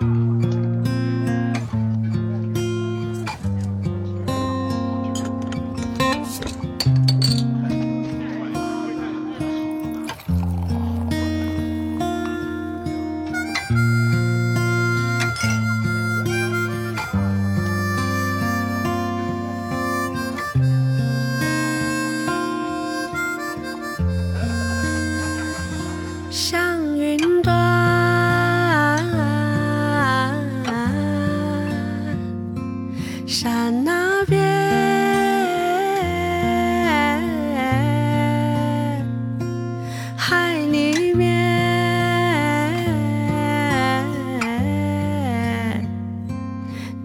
像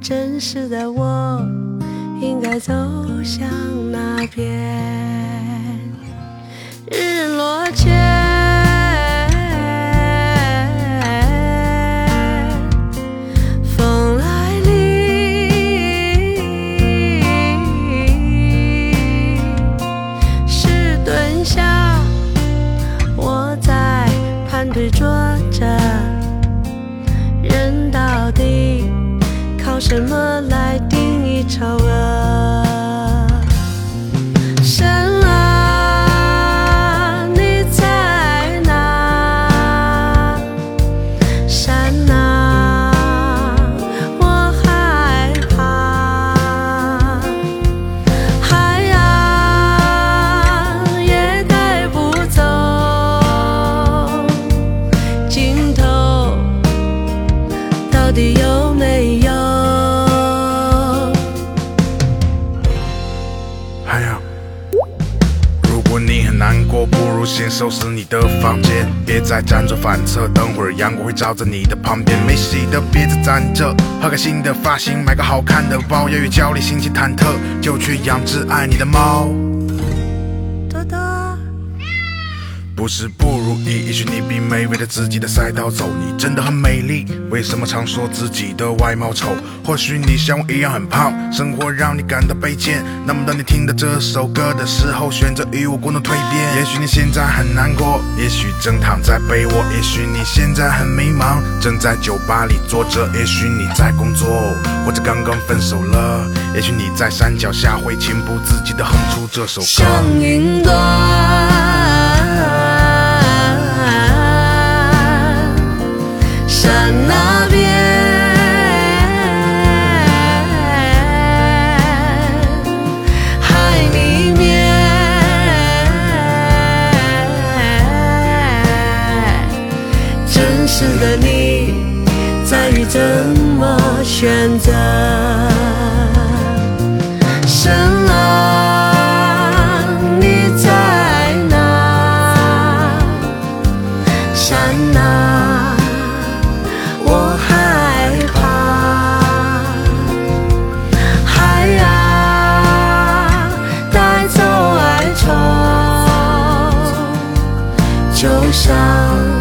真实的我应该走向哪边？什么来收拾你的房间，别再辗转反侧。等会儿阳光会照在你的旁边，没洗的别再攒着，换个新的发型，买个好看的包，要与焦虑心情忐忑，就去养只爱你的猫。多多。不是不如意，也许你并没围着自己的赛道走，你真的很美丽。为什么常说自己的外貌丑？或许你像我一样很胖，生活让你感到卑贱。那么当你听到这首歌的时候，选择与我共同蜕变。也许你现在很难过，也许正躺在被窝，也许你现在很迷茫，正在酒吧里坐着，也许你在工作，或者刚刚分手了。也许你在山脚下会情不自禁地哼出这首歌。像云端，山那边，海里面，真实的你在于怎么选择。上。